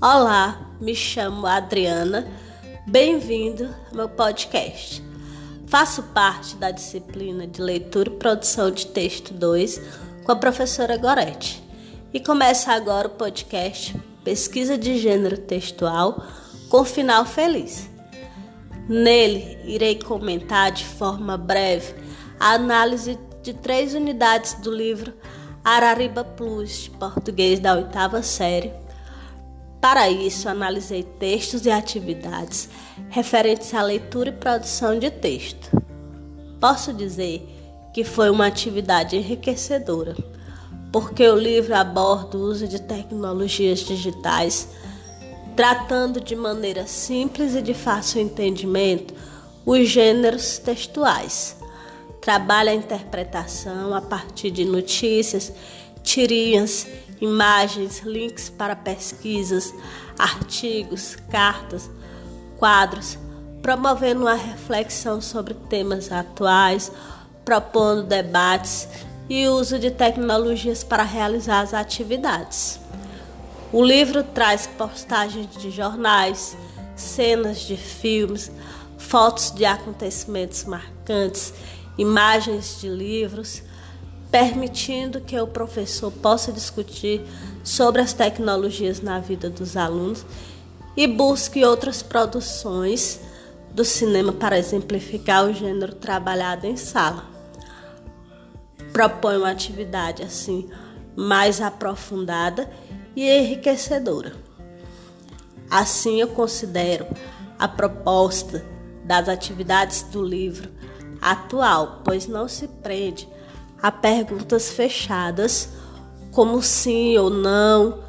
Olá, me chamo Adriana. Bem-vindo ao meu podcast. Faço parte da disciplina de Leitura e Produção de Texto 2 com a professora Gorete. E começa agora o podcast Pesquisa de Gênero Textual com final feliz. Nele, irei comentar de forma breve a análise de três unidades do livro Arariba Plus, de português da oitava série. Para isso, analisei textos e atividades referentes à leitura e produção de texto. Posso dizer que foi uma atividade enriquecedora, porque o livro aborda o uso de tecnologias digitais, tratando de maneira simples e de fácil entendimento os gêneros textuais trabalha a interpretação a partir de notícias, tirinhas, imagens, links para pesquisas, artigos, cartas, quadros, promovendo uma reflexão sobre temas atuais, propondo debates e uso de tecnologias para realizar as atividades. O livro traz postagens de jornais, cenas de filmes, fotos de acontecimentos marcantes imagens de livros, permitindo que o professor possa discutir sobre as tecnologias na vida dos alunos e busque outras produções do cinema para exemplificar o gênero trabalhado em sala. Propõe uma atividade assim mais aprofundada e enriquecedora. Assim, eu considero a proposta das atividades do livro atual, pois não se prende a perguntas fechadas, como sim ou não,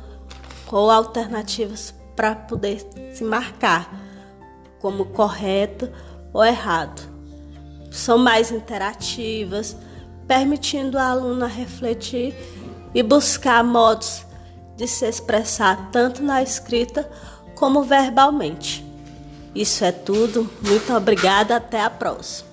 ou alternativas para poder se marcar como correto ou errado. São mais interativas, permitindo a aluna refletir e buscar modos de se expressar tanto na escrita como verbalmente. Isso é tudo. Muito obrigada. Até a próxima.